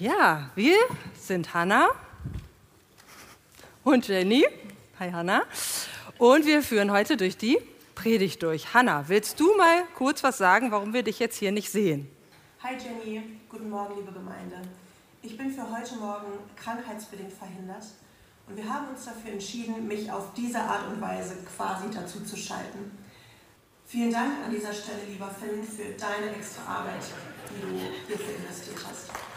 Ja, wir sind Hanna und Jenny. Hi Hanna. Und wir führen heute durch die Predigt durch. Hanna, willst du mal kurz was sagen, warum wir dich jetzt hier nicht sehen? Hi Jenny, guten Morgen liebe Gemeinde. Ich bin für heute Morgen krankheitsbedingt verhindert und wir haben uns dafür entschieden, mich auf diese Art und Weise quasi dazu zu schalten. Vielen Dank an dieser Stelle, lieber Finn, für deine extra Arbeit, die du hierfür investiert hast.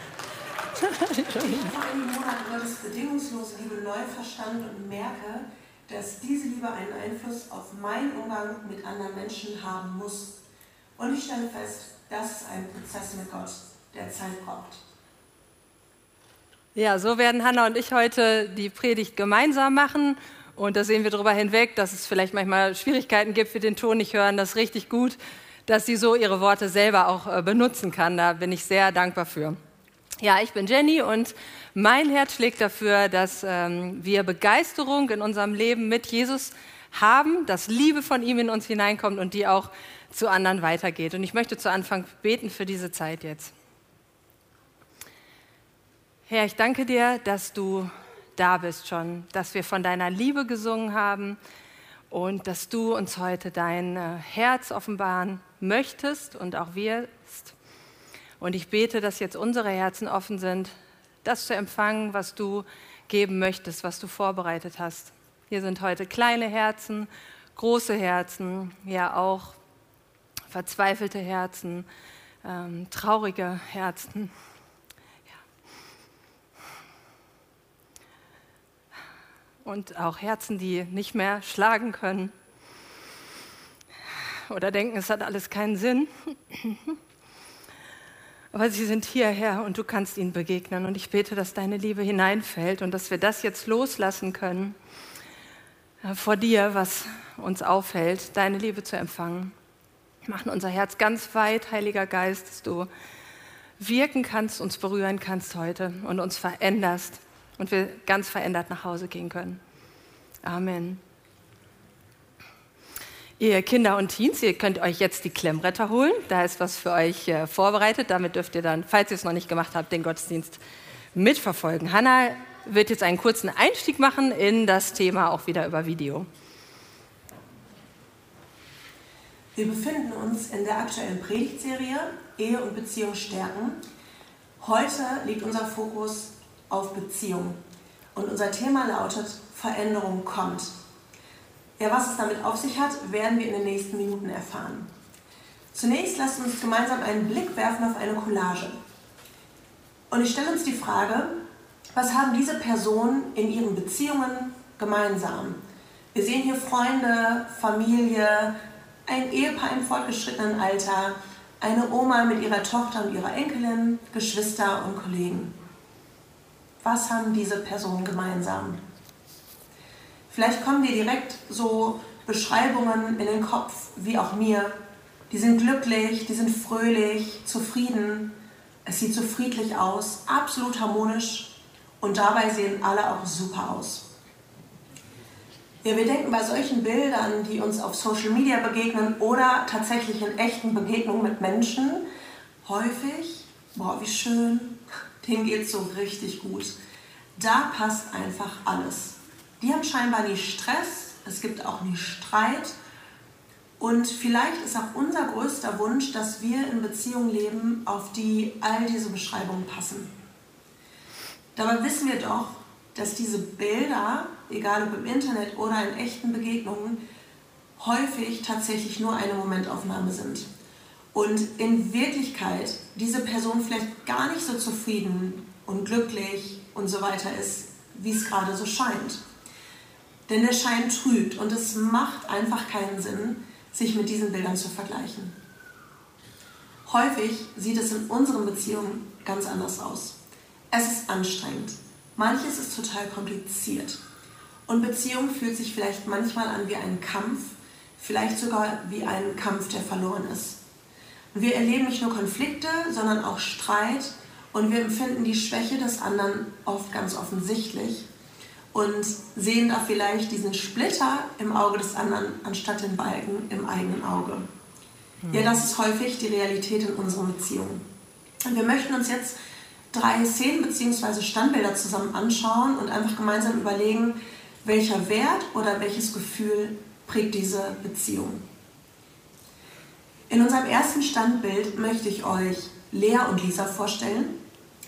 Ich habe vor einigen Monaten Gottes bedingungslose Liebe neu verstanden und merke, dass diese Liebe einen Einfluss auf meinen Umgang mit anderen Menschen haben muss. Und ich stelle fest, das ist ein Prozess mit Gott, der Zeit braucht. Ja, so werden Hanna und ich heute die Predigt gemeinsam machen. Und da sehen wir darüber hinweg, dass es vielleicht manchmal Schwierigkeiten gibt für den Ton nicht hören. Das ist richtig gut, dass sie so ihre Worte selber auch äh, benutzen kann. Da bin ich sehr dankbar für. Ja, ich bin Jenny und mein Herz schlägt dafür, dass ähm, wir Begeisterung in unserem Leben mit Jesus haben, dass Liebe von ihm in uns hineinkommt und die auch zu anderen weitergeht. Und ich möchte zu Anfang beten für diese Zeit jetzt. Herr, ich danke dir, dass du da bist schon, dass wir von deiner Liebe gesungen haben und dass du uns heute dein äh, Herz offenbaren möchtest und auch wirst. Und ich bete, dass jetzt unsere Herzen offen sind, das zu empfangen, was du geben möchtest, was du vorbereitet hast. Hier sind heute kleine Herzen, große Herzen, ja auch verzweifelte Herzen, ähm, traurige Herzen. Ja. Und auch Herzen, die nicht mehr schlagen können oder denken, es hat alles keinen Sinn. Aber sie sind hierher und du kannst ihnen begegnen. Und ich bete, dass deine Liebe hineinfällt und dass wir das jetzt loslassen können äh, vor dir, was uns aufhält, deine Liebe zu empfangen. Wir machen unser Herz ganz weit, Heiliger Geist, dass du wirken kannst, uns berühren kannst heute und uns veränderst und wir ganz verändert nach Hause gehen können. Amen. Ihr Kinder und Teens, ihr könnt euch jetzt die Klemmbretter holen. Da ist was für euch äh, vorbereitet. Damit dürft ihr dann, falls ihr es noch nicht gemacht habt, den Gottesdienst mitverfolgen. Hanna wird jetzt einen kurzen Einstieg machen in das Thema, auch wieder über Video. Wir befinden uns in der aktuellen Predigtserie Ehe und Beziehung stärken. Heute liegt unser Fokus auf Beziehung und unser Thema lautet Veränderung kommt. Ja, was es damit auf sich hat, werden wir in den nächsten Minuten erfahren. Zunächst lasst uns gemeinsam einen Blick werfen auf eine Collage. Und ich stelle uns die Frage, was haben diese Personen in ihren Beziehungen gemeinsam? Wir sehen hier Freunde, Familie, ein Ehepaar im fortgeschrittenen Alter, eine Oma mit ihrer Tochter und ihrer Enkelin, Geschwister und Kollegen. Was haben diese Personen gemeinsam? Vielleicht kommen dir direkt so Beschreibungen in den Kopf, wie auch mir. Die sind glücklich, die sind fröhlich, zufrieden. Es sieht so friedlich aus, absolut harmonisch und dabei sehen alle auch super aus. Ja, wir denken bei solchen Bildern, die uns auf Social Media begegnen oder tatsächlich in echten Begegnungen mit Menschen, häufig, boah, wie schön, denen geht es so richtig gut. Da passt einfach alles. Die haben scheinbar nie Stress, es gibt auch nie Streit. Und vielleicht ist auch unser größter Wunsch, dass wir in Beziehungen leben, auf die all diese Beschreibungen passen. Dabei wissen wir doch, dass diese Bilder, egal ob im Internet oder in echten Begegnungen, häufig tatsächlich nur eine Momentaufnahme sind. Und in Wirklichkeit diese Person vielleicht gar nicht so zufrieden und glücklich und so weiter ist, wie es gerade so scheint. Denn der Schein trügt und es macht einfach keinen Sinn, sich mit diesen Bildern zu vergleichen. Häufig sieht es in unseren Beziehungen ganz anders aus. Es ist anstrengend. Manches ist total kompliziert. Und Beziehung fühlt sich vielleicht manchmal an wie ein Kampf, vielleicht sogar wie ein Kampf, der verloren ist. Wir erleben nicht nur Konflikte, sondern auch Streit und wir empfinden die Schwäche des anderen oft ganz offensichtlich und sehen da vielleicht diesen Splitter im Auge des anderen anstatt den Balken im eigenen Auge. Ja, das ist häufig die Realität in unseren Beziehungen. Und wir möchten uns jetzt drei Szenen bzw. Standbilder zusammen anschauen und einfach gemeinsam überlegen, welcher Wert oder welches Gefühl prägt diese Beziehung. In unserem ersten Standbild möchte ich euch Lea und Lisa vorstellen.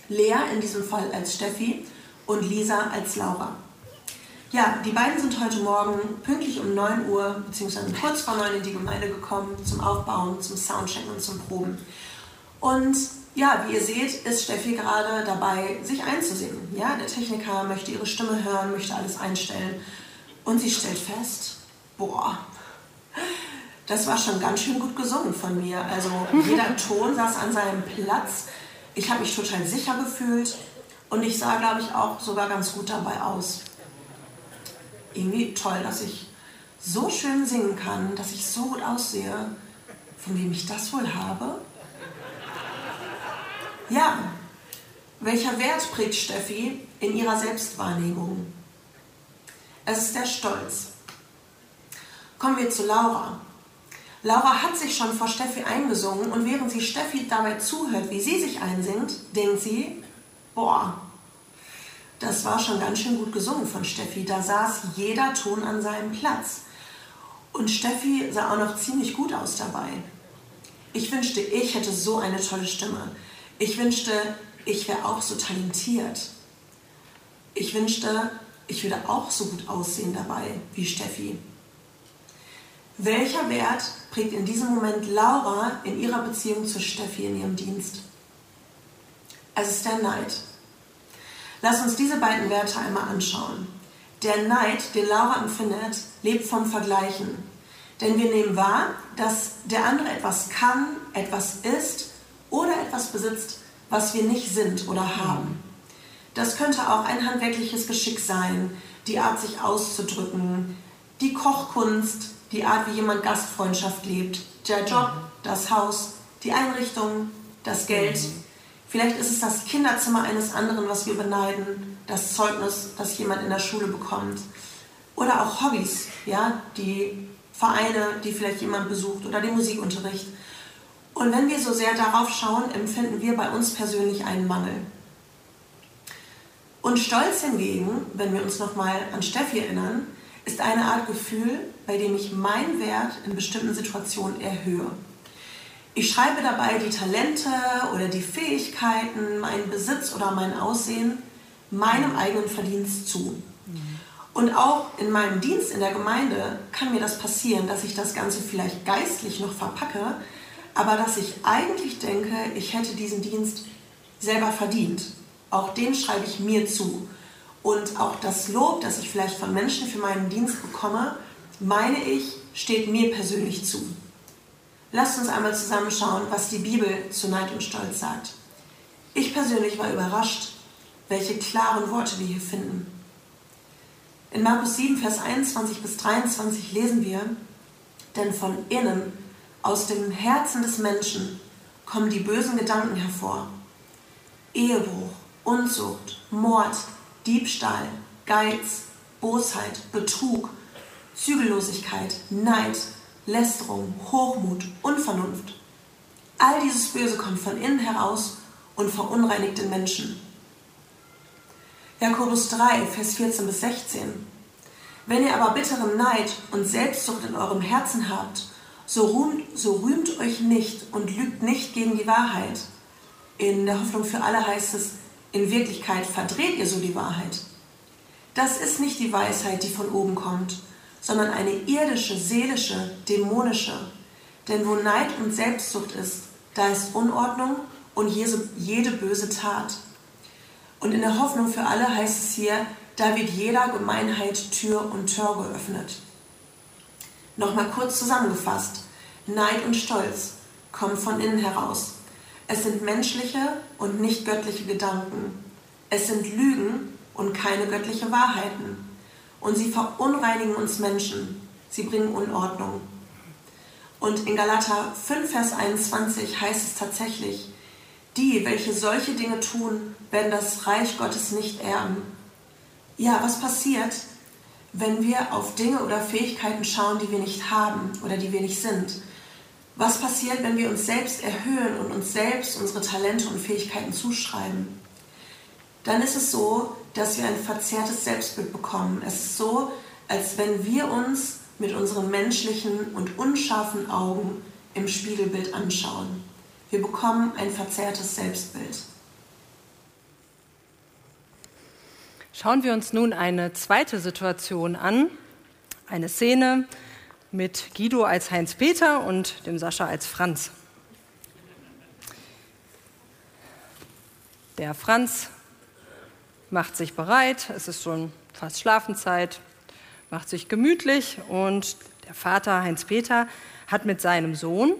Lea in diesem Fall als Steffi und Lisa als Laura. Ja, die beiden sind heute Morgen pünktlich um 9 Uhr bzw. kurz vor 9 in die Gemeinde gekommen zum Aufbauen, zum Soundchecken und zum Proben. Und ja, wie ihr seht, ist Steffi gerade dabei, sich einzusingen. Ja, der Techniker möchte ihre Stimme hören, möchte alles einstellen. Und sie stellt fest, boah, das war schon ganz schön gut gesungen von mir. Also jeder Ton saß an seinem Platz. Ich habe mich total sicher gefühlt und ich sah, glaube ich, auch sogar ganz gut dabei aus. Irgendwie toll, dass ich so schön singen kann, dass ich so gut aussehe. Von wem ich das wohl habe? Ja, welcher Wert prägt Steffi in ihrer Selbstwahrnehmung? Es ist der Stolz. Kommen wir zu Laura. Laura hat sich schon vor Steffi eingesungen und während sie Steffi dabei zuhört, wie sie sich einsingt, denkt sie, boah, das war schon ganz schön gut gesungen von Steffi. Da saß jeder Ton an seinem Platz. Und Steffi sah auch noch ziemlich gut aus dabei. Ich wünschte, ich hätte so eine tolle Stimme. Ich wünschte, ich wäre auch so talentiert. Ich wünschte, ich würde auch so gut aussehen dabei wie Steffi. Welcher Wert prägt in diesem Moment Laura in ihrer Beziehung zu Steffi in ihrem Dienst? Es ist der Neid. Lass uns diese beiden Werte einmal anschauen. Der Neid, den Laura empfindet, lebt vom Vergleichen. Denn wir nehmen wahr, dass der andere etwas kann, etwas ist oder etwas besitzt, was wir nicht sind oder haben. Das könnte auch ein handwerkliches Geschick sein, die Art, sich auszudrücken, die Kochkunst, die Art, wie jemand Gastfreundschaft lebt, der Job, das Haus, die Einrichtung, das Geld. Vielleicht ist es das Kinderzimmer eines anderen, was wir beneiden, das Zeugnis, das jemand in der Schule bekommt. Oder auch Hobbys, ja, die Vereine, die vielleicht jemand besucht oder den Musikunterricht. Und wenn wir so sehr darauf schauen, empfinden wir bei uns persönlich einen Mangel. Und Stolz hingegen, wenn wir uns nochmal an Steffi erinnern, ist eine Art Gefühl, bei dem ich meinen Wert in bestimmten Situationen erhöhe. Ich schreibe dabei die Talente oder die Fähigkeiten, meinen Besitz oder mein Aussehen meinem eigenen Verdienst zu. Und auch in meinem Dienst in der Gemeinde kann mir das passieren, dass ich das Ganze vielleicht geistlich noch verpacke, aber dass ich eigentlich denke, ich hätte diesen Dienst selber verdient. Auch den schreibe ich mir zu. Und auch das Lob, das ich vielleicht von Menschen für meinen Dienst bekomme, meine ich, steht mir persönlich zu. Lasst uns einmal zusammenschauen, was die Bibel zu Neid und Stolz sagt. Ich persönlich war überrascht, welche klaren Worte wir hier finden. In Markus 7, Vers 21 bis 23 lesen wir, denn von innen aus dem Herzen des Menschen kommen die bösen Gedanken hervor. Ehebruch, Unzucht, Mord, Diebstahl, Geiz, Bosheit, Betrug, Zügellosigkeit, Neid, Lästerung, Hochmut, Unvernunft. All dieses Böse kommt von innen heraus und verunreinigt den Menschen. Jakobus 3, Vers 14 bis 16. Wenn ihr aber bitteren Neid und Selbstsucht in eurem Herzen habt so rühmt, so rühmt euch nicht und lügt nicht gegen die Wahrheit. In der Hoffnung für alle heißt es, in Wirklichkeit verdreht ihr so die Wahrheit. Das ist nicht die Weisheit, die von oben kommt, sondern eine irdische, seelische, dämonische. Denn wo Neid und Selbstsucht ist, da ist Unordnung und jede böse Tat. Und in der Hoffnung für alle heißt es hier, da wird jeder Gemeinheit Tür und Tor geöffnet. Nochmal kurz zusammengefasst. Neid und Stolz kommen von innen heraus. Es sind menschliche und nicht göttliche Gedanken. Es sind Lügen und keine göttliche Wahrheiten. Und sie verunreinigen uns Menschen. Sie bringen Unordnung. Und in Galater 5, Vers 21 heißt es tatsächlich, die, welche solche Dinge tun, werden das Reich Gottes nicht erben. Ja, was passiert, wenn wir auf Dinge oder Fähigkeiten schauen, die wir nicht haben oder die wir nicht sind? Was passiert, wenn wir uns selbst erhöhen und uns selbst unsere Talente und Fähigkeiten zuschreiben? Dann ist es so, dass wir ein verzerrtes Selbstbild bekommen. Es ist so, als wenn wir uns mit unseren menschlichen und unscharfen Augen im Spiegelbild anschauen. Wir bekommen ein verzerrtes Selbstbild. Schauen wir uns nun eine zweite Situation an, eine Szene mit Guido als Heinz-Peter und dem Sascha als Franz. Der Franz macht sich bereit, es ist schon fast Schlafenzeit, macht sich gemütlich und der Vater Heinz-Peter hat mit seinem Sohn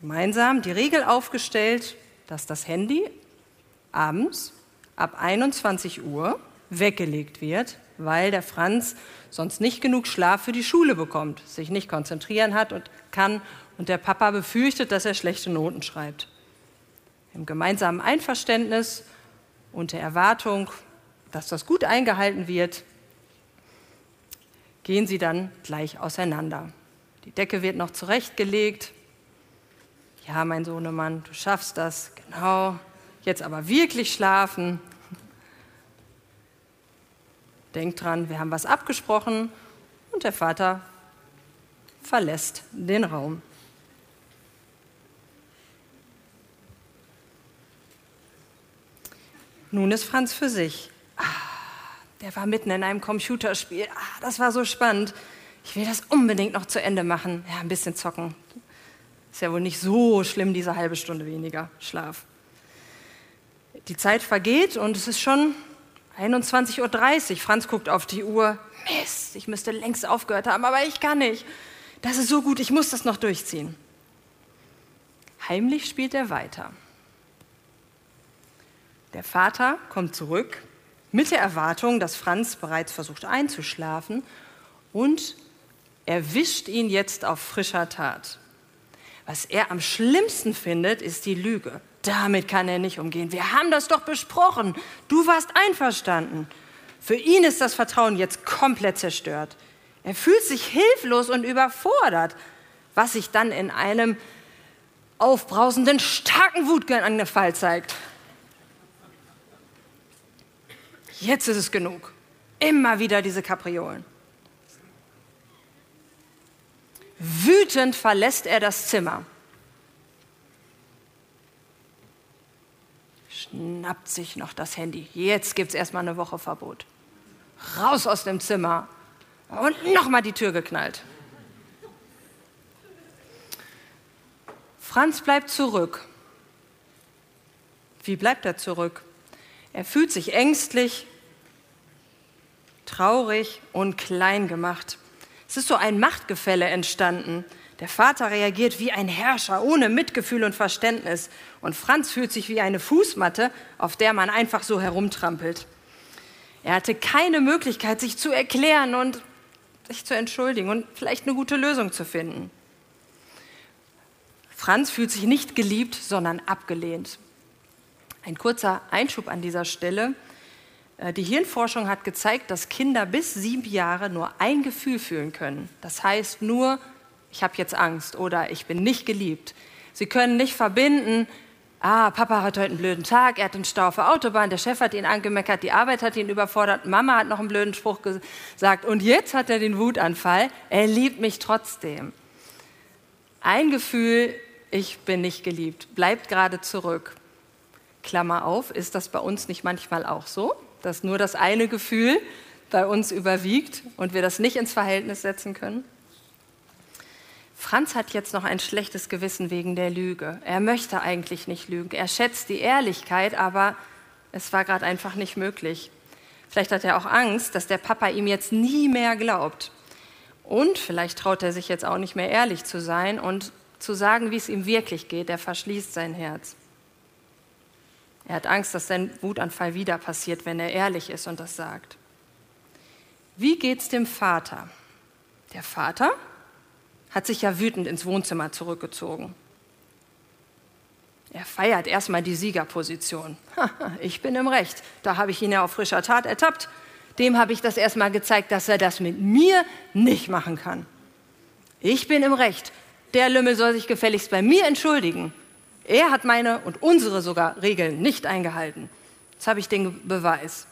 gemeinsam die Regel aufgestellt, dass das Handy abends ab 21 Uhr weggelegt wird, weil der Franz sonst nicht genug Schlaf für die Schule bekommt, sich nicht konzentrieren hat und kann und der Papa befürchtet, dass er schlechte Noten schreibt. Im gemeinsamen Einverständnis und der Erwartung, dass das gut eingehalten wird, gehen sie dann gleich auseinander. Die Decke wird noch zurechtgelegt. Ja, mein Sohnemann, du schaffst das, genau. Jetzt aber wirklich schlafen. Denk dran, wir haben was abgesprochen und der Vater verlässt den Raum. Nun ist Franz für sich. Ah, der war mitten in einem Computerspiel. Ah, das war so spannend. Ich will das unbedingt noch zu Ende machen. Ja, ein bisschen zocken. Ist ja wohl nicht so schlimm, diese halbe Stunde weniger Schlaf. Die Zeit vergeht und es ist schon 21.30 Uhr. Franz guckt auf die Uhr. Mist, ich müsste längst aufgehört haben, aber ich kann nicht. Das ist so gut, ich muss das noch durchziehen. Heimlich spielt er weiter. Der Vater kommt zurück mit der Erwartung, dass Franz bereits versucht einzuschlafen und erwischt ihn jetzt auf frischer Tat. Was er am schlimmsten findet, ist die Lüge. Damit kann er nicht umgehen. Wir haben das doch besprochen. Du warst einverstanden. Für ihn ist das Vertrauen jetzt komplett zerstört. Er fühlt sich hilflos und überfordert, was sich dann in einem aufbrausenden, starken Wutangefall zeigt. Jetzt ist es genug. Immer wieder diese Kapriolen. Wütend verlässt er das Zimmer. Schnappt sich noch das Handy. Jetzt gibt es erstmal eine Woche Verbot. Raus aus dem Zimmer. Und nochmal die Tür geknallt. Franz bleibt zurück. Wie bleibt er zurück? Er fühlt sich ängstlich, traurig und klein gemacht. Es ist so ein Machtgefälle entstanden. Der Vater reagiert wie ein Herrscher, ohne Mitgefühl und Verständnis. Und Franz fühlt sich wie eine Fußmatte, auf der man einfach so herumtrampelt. Er hatte keine Möglichkeit, sich zu erklären und sich zu entschuldigen und vielleicht eine gute Lösung zu finden. Franz fühlt sich nicht geliebt, sondern abgelehnt. Ein kurzer Einschub an dieser Stelle. Äh, die Hirnforschung hat gezeigt, dass Kinder bis sieben Jahre nur ein Gefühl fühlen können. Das heißt nur, ich habe jetzt Angst oder ich bin nicht geliebt. Sie können nicht verbinden, ah, Papa hat heute einen blöden Tag, er hat einen Stau auf der Autobahn, der Chef hat ihn angemeckert, die Arbeit hat ihn überfordert, Mama hat noch einen blöden Spruch gesagt und jetzt hat er den Wutanfall, er liebt mich trotzdem. Ein Gefühl, ich bin nicht geliebt, bleibt gerade zurück. Klammer auf, ist das bei uns nicht manchmal auch so? Dass nur das eine Gefühl bei uns überwiegt und wir das nicht ins Verhältnis setzen können? Franz hat jetzt noch ein schlechtes Gewissen wegen der Lüge. Er möchte eigentlich nicht lügen. Er schätzt die Ehrlichkeit, aber es war gerade einfach nicht möglich. Vielleicht hat er auch Angst, dass der Papa ihm jetzt nie mehr glaubt. Und vielleicht traut er sich jetzt auch nicht mehr ehrlich zu sein und zu sagen, wie es ihm wirklich geht. Er verschließt sein Herz. Er hat Angst, dass sein Wutanfall wieder passiert, wenn er ehrlich ist und das sagt. Wie geht's dem Vater? Der Vater hat sich ja wütend ins Wohnzimmer zurückgezogen. Er feiert erstmal die Siegerposition. ich bin im Recht. Da habe ich ihn ja auf frischer Tat ertappt. Dem habe ich das erstmal gezeigt, dass er das mit mir nicht machen kann. Ich bin im Recht. Der Lümmel soll sich gefälligst bei mir entschuldigen. Er hat meine und unsere sogar Regeln nicht eingehalten. Jetzt habe ich den Beweis.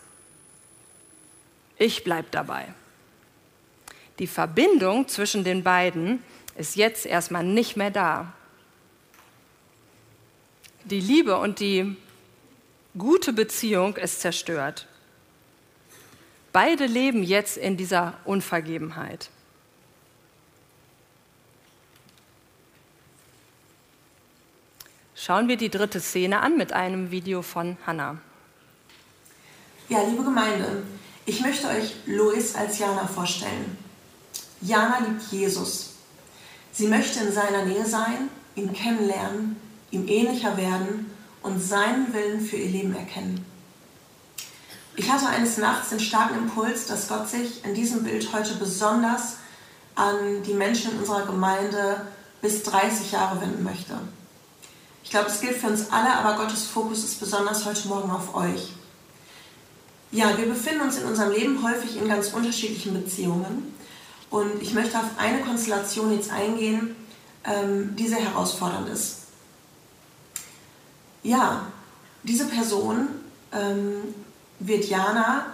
Ich bleibe dabei. Die Verbindung zwischen den beiden ist jetzt erstmal nicht mehr da. Die Liebe und die gute Beziehung ist zerstört. Beide leben jetzt in dieser Unvergebenheit. Schauen wir die dritte Szene an mit einem Video von Hannah. Ja, liebe Gemeinde, ich möchte euch Lois als Jana vorstellen. Jana liebt Jesus. Sie möchte in seiner Nähe sein, ihn kennenlernen, ihm ähnlicher werden und seinen Willen für ihr Leben erkennen. Ich hatte eines Nachts den starken Impuls, dass Gott sich in diesem Bild heute besonders an die Menschen in unserer Gemeinde bis 30 Jahre wenden möchte. Ich glaube, es gilt für uns alle, aber Gottes Fokus ist besonders heute Morgen auf euch. Ja, wir befinden uns in unserem Leben häufig in ganz unterschiedlichen Beziehungen. Und ich möchte auf eine Konstellation jetzt eingehen, ähm, die sehr herausfordernd ist. Ja, diese Person ähm, wird Jana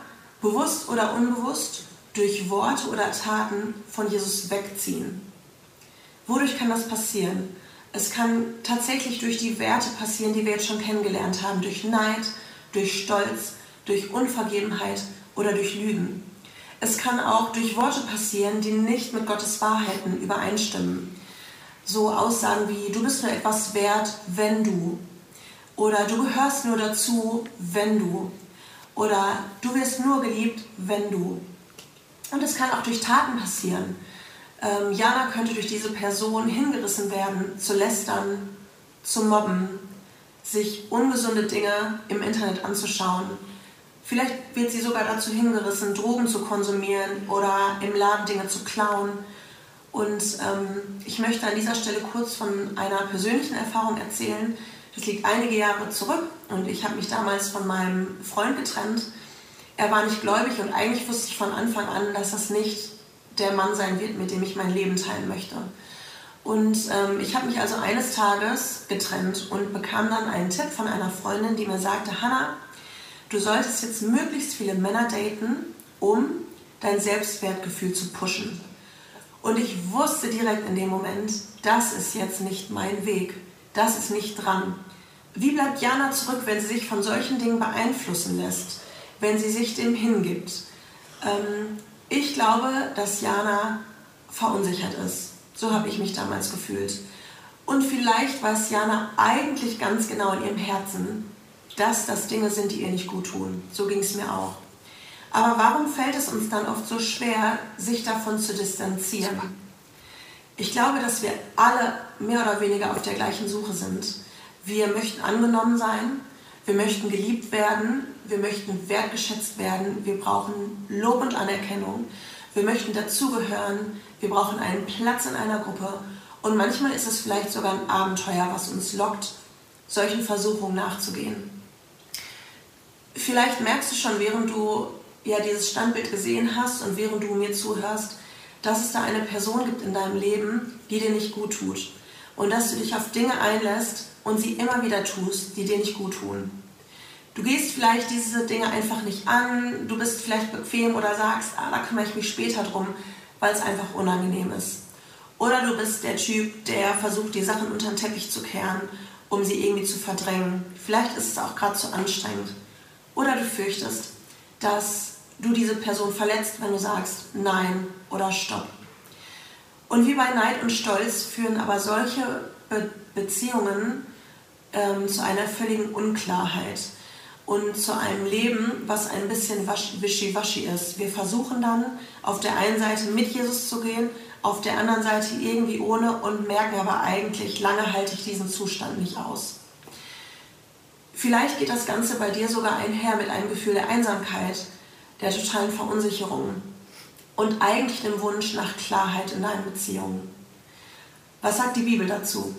bewusst oder unbewusst durch Worte oder Taten von Jesus wegziehen. Wodurch kann das passieren? Es kann tatsächlich durch die Werte passieren, die wir jetzt schon kennengelernt haben, durch Neid, durch Stolz, durch Unvergebenheit oder durch Lügen. Es kann auch durch Worte passieren, die nicht mit Gottes Wahrheiten übereinstimmen. So Aussagen wie, du bist nur etwas wert, wenn du. Oder du gehörst nur dazu, wenn du. Oder du wirst nur geliebt, wenn du. Und es kann auch durch Taten passieren. Ähm, Jana könnte durch diese Person hingerissen werden, zu lästern, zu mobben, sich ungesunde Dinge im Internet anzuschauen. Vielleicht wird sie sogar dazu hingerissen, Drogen zu konsumieren oder im Laden Dinge zu klauen. Und ähm, ich möchte an dieser Stelle kurz von einer persönlichen Erfahrung erzählen, das liegt einige Jahre zurück und ich habe mich damals von meinem Freund getrennt. Er war nicht gläubig und eigentlich wusste ich von Anfang an, dass das nicht der Mann sein wird, mit dem ich mein Leben teilen möchte. Und ähm, ich habe mich also eines Tages getrennt und bekam dann einen Tipp von einer Freundin, die mir sagte, Hannah, du solltest jetzt möglichst viele Männer daten, um dein Selbstwertgefühl zu pushen. Und ich wusste direkt in dem Moment, das ist jetzt nicht mein Weg das ist nicht dran. Wie bleibt Jana zurück, wenn sie sich von solchen Dingen beeinflussen lässt, wenn sie sich dem hingibt? Ähm, ich glaube, dass Jana verunsichert ist. So habe ich mich damals gefühlt. Und vielleicht weiß Jana eigentlich ganz genau in ihrem Herzen, dass das Dinge sind, die ihr nicht gut tun. So ging es mir auch. Aber warum fällt es uns dann oft so schwer, sich davon zu distanzieren? Ich glaube, dass wir alle mehr oder weniger auf der gleichen Suche sind. Wir möchten angenommen sein, wir möchten geliebt werden, wir möchten wertgeschätzt werden, wir brauchen Lob und Anerkennung, wir möchten dazugehören, wir brauchen einen Platz in einer Gruppe und manchmal ist es vielleicht sogar ein Abenteuer, was uns lockt, solchen Versuchungen nachzugehen. Vielleicht merkst du schon, während du ja dieses Standbild gesehen hast und während du mir zuhörst, dass es da eine Person gibt in deinem Leben, die dir nicht gut tut. Und dass du dich auf Dinge einlässt und sie immer wieder tust, die dir nicht gut tun. Du gehst vielleicht diese Dinge einfach nicht an, du bist vielleicht bequem oder sagst, ah, da kümmere ich mich später drum, weil es einfach unangenehm ist. Oder du bist der Typ, der versucht, die Sachen unter den Teppich zu kehren, um sie irgendwie zu verdrängen. Vielleicht ist es auch gerade zu anstrengend. Oder du fürchtest, dass du diese Person verletzt, wenn du sagst Nein oder Stopp. Und wie bei Neid und Stolz führen aber solche Be Beziehungen ähm, zu einer völligen Unklarheit und zu einem Leben, was ein bisschen wischiwaschi ist. Wir versuchen dann auf der einen Seite mit Jesus zu gehen, auf der anderen Seite irgendwie ohne und merken aber eigentlich, lange halte ich diesen Zustand nicht aus. Vielleicht geht das Ganze bei dir sogar einher mit einem Gefühl der Einsamkeit, der totalen Verunsicherung und eigentlich dem Wunsch nach Klarheit in deinen Beziehungen. Was sagt die Bibel dazu?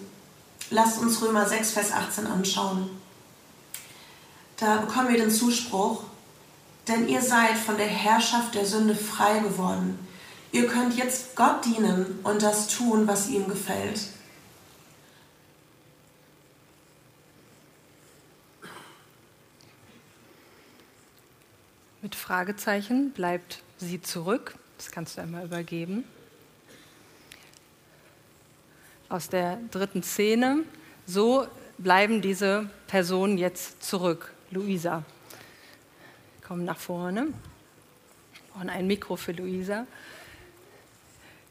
Lasst uns Römer 6, Vers 18 anschauen. Da bekommen wir den Zuspruch, denn ihr seid von der Herrschaft der Sünde frei geworden. Ihr könnt jetzt Gott dienen und das tun, was ihm gefällt. Mit Fragezeichen bleibt sie zurück. Das kannst du einmal übergeben. Aus der dritten Szene. So bleiben diese Personen jetzt zurück. Luisa. Komm nach vorne. Wir brauchen ein Mikro für Luisa.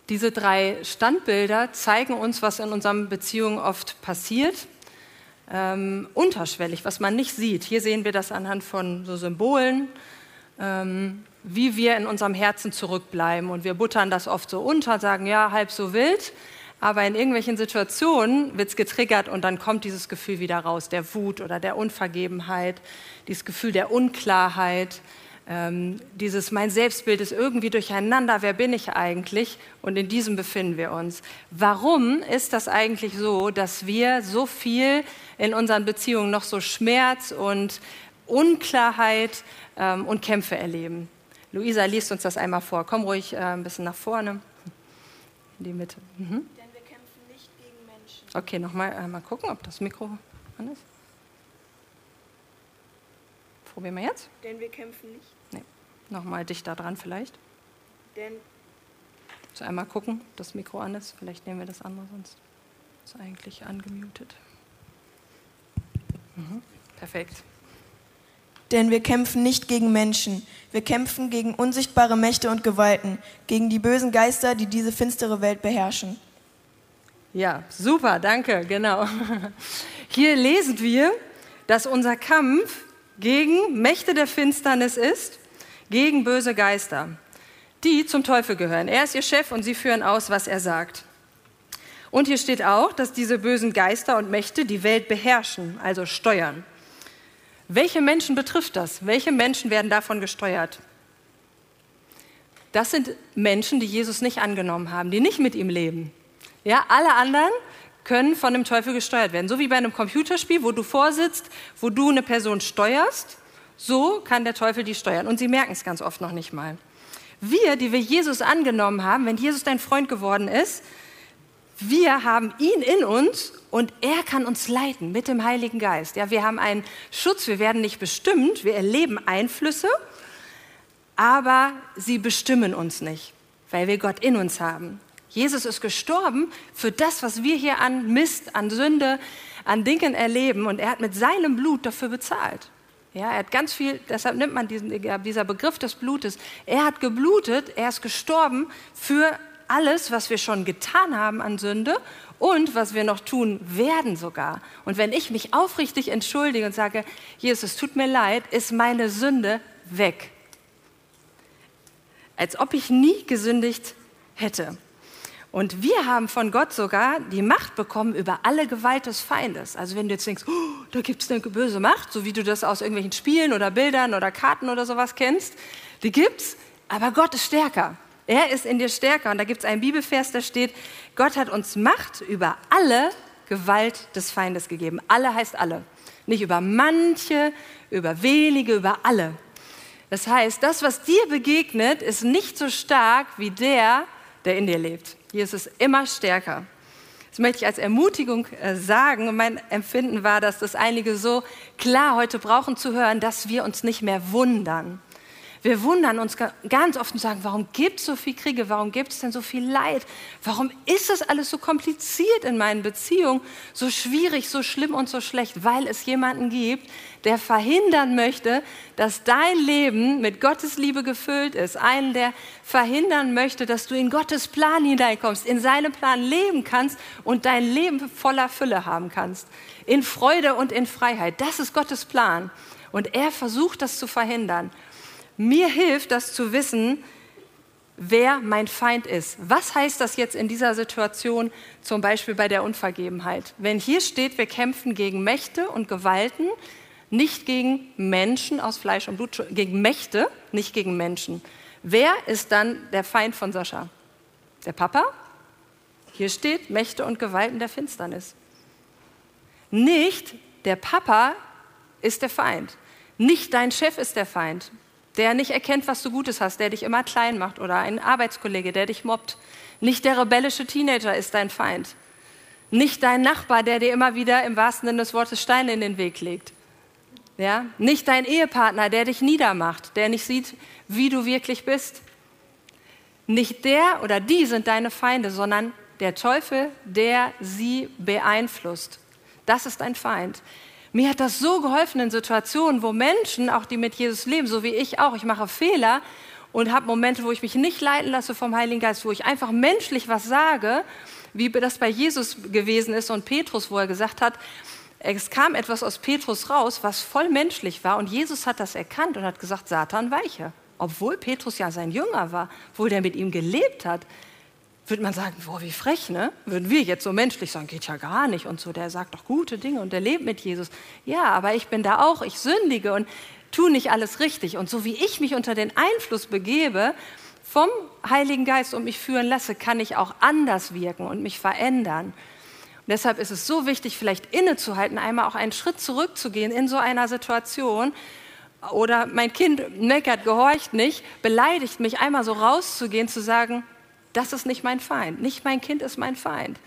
Diese drei Standbilder zeigen uns, was in unseren Beziehungen oft passiert. Ähm, unterschwellig, was man nicht sieht. Hier sehen wir das anhand von so Symbolen, ähm, wie wir in unserem Herzen zurückbleiben. Und wir buttern das oft so unter, sagen, ja, halb so wild. Aber in irgendwelchen Situationen wird es getriggert und dann kommt dieses Gefühl wieder raus, der Wut oder der Unvergebenheit, dieses Gefühl der Unklarheit, ähm, dieses mein Selbstbild ist irgendwie durcheinander, wer bin ich eigentlich? Und in diesem befinden wir uns. Warum ist das eigentlich so, dass wir so viel in unseren Beziehungen noch so Schmerz und Unklarheit ähm, und Kämpfe erleben? Luisa liest uns das einmal vor. Komm ruhig äh, ein bisschen nach vorne. In die Mitte. Mhm. Okay, nochmal einmal gucken, ob das Mikro an ist. Probieren wir jetzt? Denn wir kämpfen nicht. Nee. Nochmal dichter dran vielleicht. Denn. So einmal gucken, ob das Mikro an ist. Vielleicht nehmen wir das andere, sonst ist es eigentlich angemutet. Mhm. Perfekt. Denn wir kämpfen nicht gegen Menschen. Wir kämpfen gegen unsichtbare Mächte und Gewalten, gegen die bösen Geister, die diese finstere Welt beherrschen. Ja, super, danke, genau. Hier lesen wir, dass unser Kampf gegen Mächte der Finsternis ist, gegen böse Geister, die zum Teufel gehören. Er ist ihr Chef und sie führen aus, was er sagt. Und hier steht auch, dass diese bösen Geister und Mächte die Welt beherrschen, also steuern. Welche Menschen betrifft das? Welche Menschen werden davon gesteuert? Das sind Menschen, die Jesus nicht angenommen haben, die nicht mit ihm leben. Ja, alle anderen können von dem Teufel gesteuert werden. So wie bei einem Computerspiel, wo du vorsitzt, wo du eine Person steuerst, so kann der Teufel die steuern. Und sie merken es ganz oft noch nicht mal. Wir, die wir Jesus angenommen haben, wenn Jesus dein Freund geworden ist, wir haben ihn in uns und er kann uns leiten mit dem Heiligen Geist. Ja, wir haben einen Schutz, wir werden nicht bestimmt, wir erleben Einflüsse, aber sie bestimmen uns nicht, weil wir Gott in uns haben. Jesus ist gestorben für das, was wir hier an Mist, an Sünde, an Dingen erleben und er hat mit seinem Blut dafür bezahlt. Ja, er hat ganz viel, deshalb nimmt man diesen, dieser Begriff des Blutes. Er hat geblutet, er ist gestorben für alles, was wir schon getan haben an Sünde und was wir noch tun werden sogar. Und wenn ich mich aufrichtig entschuldige und sage, Jesus, es tut mir leid, ist meine Sünde weg. Als ob ich nie gesündigt hätte. Und wir haben von Gott sogar die Macht bekommen über alle Gewalt des Feindes. Also wenn du jetzt denkst, oh, da gibt es eine böse Macht, so wie du das aus irgendwelchen Spielen oder Bildern oder Karten oder sowas kennst, die gibt's, aber Gott ist stärker. Er ist in dir stärker. Und da gibt es einen Bibelvers, da steht, Gott hat uns Macht über alle Gewalt des Feindes gegeben. Alle heißt alle. Nicht über manche, über wenige, über alle. Das heißt, das, was dir begegnet, ist nicht so stark wie der, der in dir lebt. Jesus ist immer stärker. Das möchte ich als Ermutigung äh, sagen. Mein Empfinden war, dass das einige so klar heute brauchen zu hören, dass wir uns nicht mehr wundern. Wir wundern uns ganz oft und sagen, warum gibt es so viel Kriege? Warum gibt es denn so viel Leid? Warum ist das alles so kompliziert in meinen Beziehungen? So schwierig, so schlimm und so schlecht? Weil es jemanden gibt, der verhindern möchte, dass dein Leben mit Gottes Liebe gefüllt ist. Einen, der verhindern möchte, dass du in Gottes Plan hineinkommst, in seinem Plan leben kannst und dein Leben voller Fülle haben kannst. In Freude und in Freiheit. Das ist Gottes Plan. Und er versucht das zu verhindern. Mir hilft das zu wissen, wer mein Feind ist. Was heißt das jetzt in dieser Situation, zum Beispiel bei der Unvergebenheit? Wenn hier steht, wir kämpfen gegen Mächte und Gewalten, nicht gegen Menschen aus Fleisch und Blut, gegen Mächte, nicht gegen Menschen. Wer ist dann der Feind von Sascha? Der Papa? Hier steht Mächte und Gewalten der Finsternis. Nicht der Papa ist der Feind. Nicht dein Chef ist der Feind der nicht erkennt, was du Gutes hast, der dich immer klein macht oder ein Arbeitskollege, der dich mobbt. Nicht der rebellische Teenager ist dein Feind. Nicht dein Nachbar, der dir immer wieder im wahrsten Sinne des Wortes Steine in den Weg legt. Ja? Nicht dein Ehepartner, der dich niedermacht, der nicht sieht, wie du wirklich bist. Nicht der oder die sind deine Feinde, sondern der Teufel, der sie beeinflusst. Das ist ein Feind. Mir hat das so geholfen in Situationen, wo Menschen, auch die mit Jesus leben, so wie ich auch, ich mache Fehler und habe Momente, wo ich mich nicht leiten lasse vom Heiligen Geist, wo ich einfach menschlich was sage, wie das bei Jesus gewesen ist und Petrus, wo er gesagt hat, es kam etwas aus Petrus raus, was voll menschlich war und Jesus hat das erkannt und hat gesagt, Satan weiche. Obwohl Petrus ja sein Jünger war, obwohl der mit ihm gelebt hat, würde man sagen, boah, wie frech, ne? Würden wir jetzt so menschlich sagen, geht ja gar nicht und so, der sagt doch gute Dinge und der lebt mit Jesus. Ja, aber ich bin da auch, ich sündige und tue nicht alles richtig. Und so wie ich mich unter den Einfluss begebe vom Heiligen Geist und mich führen lasse, kann ich auch anders wirken und mich verändern. Und deshalb ist es so wichtig, vielleicht innezuhalten, einmal auch einen Schritt zurückzugehen in so einer Situation. Oder mein Kind meckert, gehorcht nicht, beleidigt mich, einmal so rauszugehen, zu sagen, das ist nicht mein Feind. Nicht mein Kind ist mein Feind.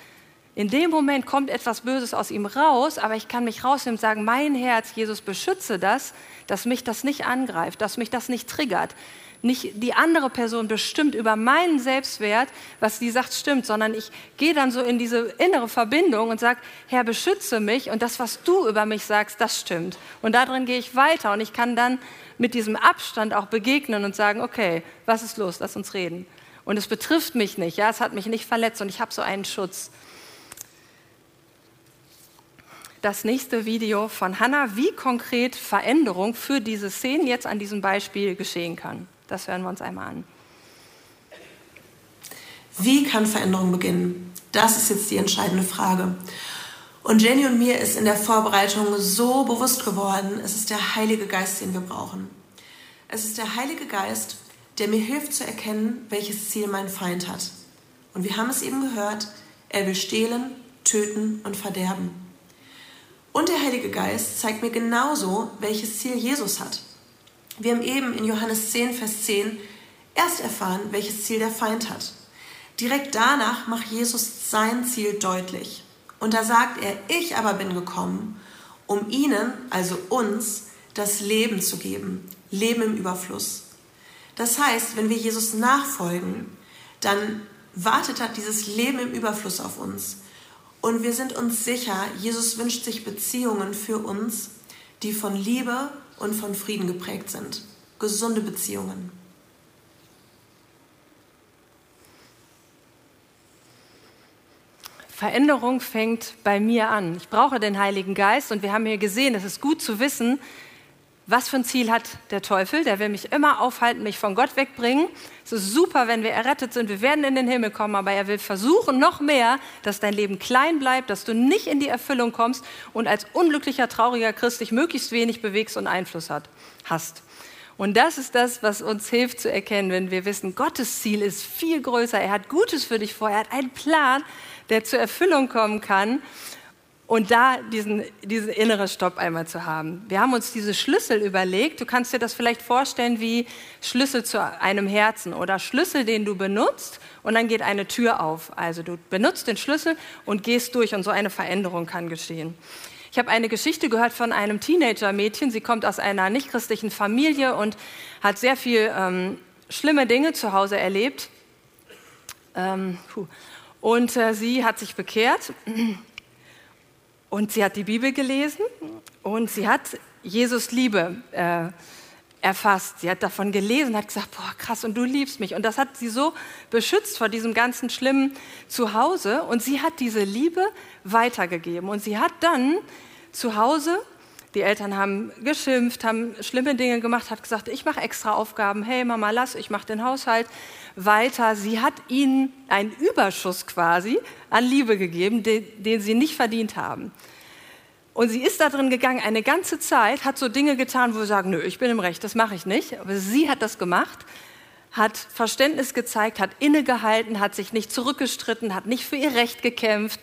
In dem Moment kommt etwas Böses aus ihm raus, aber ich kann mich rausnehmen und sagen, mein Herz, Jesus, beschütze das, dass mich das nicht angreift, dass mich das nicht triggert. Nicht die andere Person bestimmt über meinen Selbstwert, was die sagt, stimmt, sondern ich gehe dann so in diese innere Verbindung und sage, Herr, beschütze mich und das, was du über mich sagst, das stimmt. Und darin gehe ich weiter und ich kann dann mit diesem Abstand auch begegnen und sagen, okay, was ist los, lass uns reden. Und es betrifft mich nicht, ja, es hat mich nicht verletzt und ich habe so einen Schutz. Das nächste Video von Hannah, wie konkret Veränderung für diese Szenen jetzt an diesem Beispiel geschehen kann. Das hören wir uns einmal an. Wie kann Veränderung beginnen? Das ist jetzt die entscheidende Frage. Und Jenny und mir ist in der Vorbereitung so bewusst geworden, es ist der Heilige Geist, den wir brauchen. Es ist der Heilige Geist, der mir hilft zu erkennen, welches Ziel mein Feind hat. Und wir haben es eben gehört, er will stehlen, töten und verderben. Und der Heilige Geist zeigt mir genauso, welches Ziel Jesus hat. Wir haben eben in Johannes 10, Vers 10 erst erfahren, welches Ziel der Feind hat. Direkt danach macht Jesus sein Ziel deutlich. Und da sagt er, ich aber bin gekommen, um ihnen, also uns, das Leben zu geben, Leben im Überfluss. Das heißt, wenn wir Jesus nachfolgen, dann wartet hat dieses Leben im Überfluss auf uns. Und wir sind uns sicher, Jesus wünscht sich Beziehungen für uns, die von Liebe und von Frieden geprägt sind. Gesunde Beziehungen. Veränderung fängt bei mir an. Ich brauche den Heiligen Geist und wir haben hier gesehen, es ist gut zu wissen, was für ein Ziel hat der Teufel? Der will mich immer aufhalten, mich von Gott wegbringen. Es ist super, wenn wir errettet sind, wir werden in den Himmel kommen, aber er will versuchen noch mehr, dass dein Leben klein bleibt, dass du nicht in die Erfüllung kommst und als unglücklicher, trauriger Christ dich möglichst wenig bewegst und Einfluss hat, hast. Und das ist das, was uns hilft zu erkennen, wenn wir wissen, Gottes Ziel ist viel größer. Er hat Gutes für dich vor. Er hat einen Plan, der zur Erfüllung kommen kann. Und da diesen, diesen innere Stopp einmal zu haben. Wir haben uns diese Schlüssel überlegt. Du kannst dir das vielleicht vorstellen wie Schlüssel zu einem Herzen oder Schlüssel, den du benutzt und dann geht eine Tür auf. Also du benutzt den Schlüssel und gehst durch und so eine Veränderung kann geschehen. Ich habe eine Geschichte gehört von einem Teenager-Mädchen. Sie kommt aus einer nichtchristlichen Familie und hat sehr viel ähm, schlimme Dinge zu Hause erlebt. Ähm, und äh, sie hat sich bekehrt und sie hat die Bibel gelesen und sie hat Jesus Liebe äh, erfasst. Sie hat davon gelesen, hat gesagt, boah, krass, und du liebst mich. Und das hat sie so beschützt vor diesem ganzen schlimmen Zuhause. Und sie hat diese Liebe weitergegeben. Und sie hat dann zu Hause, die Eltern haben geschimpft, haben schlimme Dinge gemacht, hat gesagt, ich mache extra Aufgaben. Hey Mama, lass, ich mache den Haushalt weiter. Sie hat ihnen einen Überschuss quasi an Liebe gegeben, den, den sie nicht verdient haben. Und sie ist da drin gegangen eine ganze Zeit, hat so Dinge getan, wo wir sagen, nö, ich bin im Recht, das mache ich nicht. Aber sie hat das gemacht, hat Verständnis gezeigt, hat innegehalten, hat sich nicht zurückgestritten, hat nicht für ihr Recht gekämpft,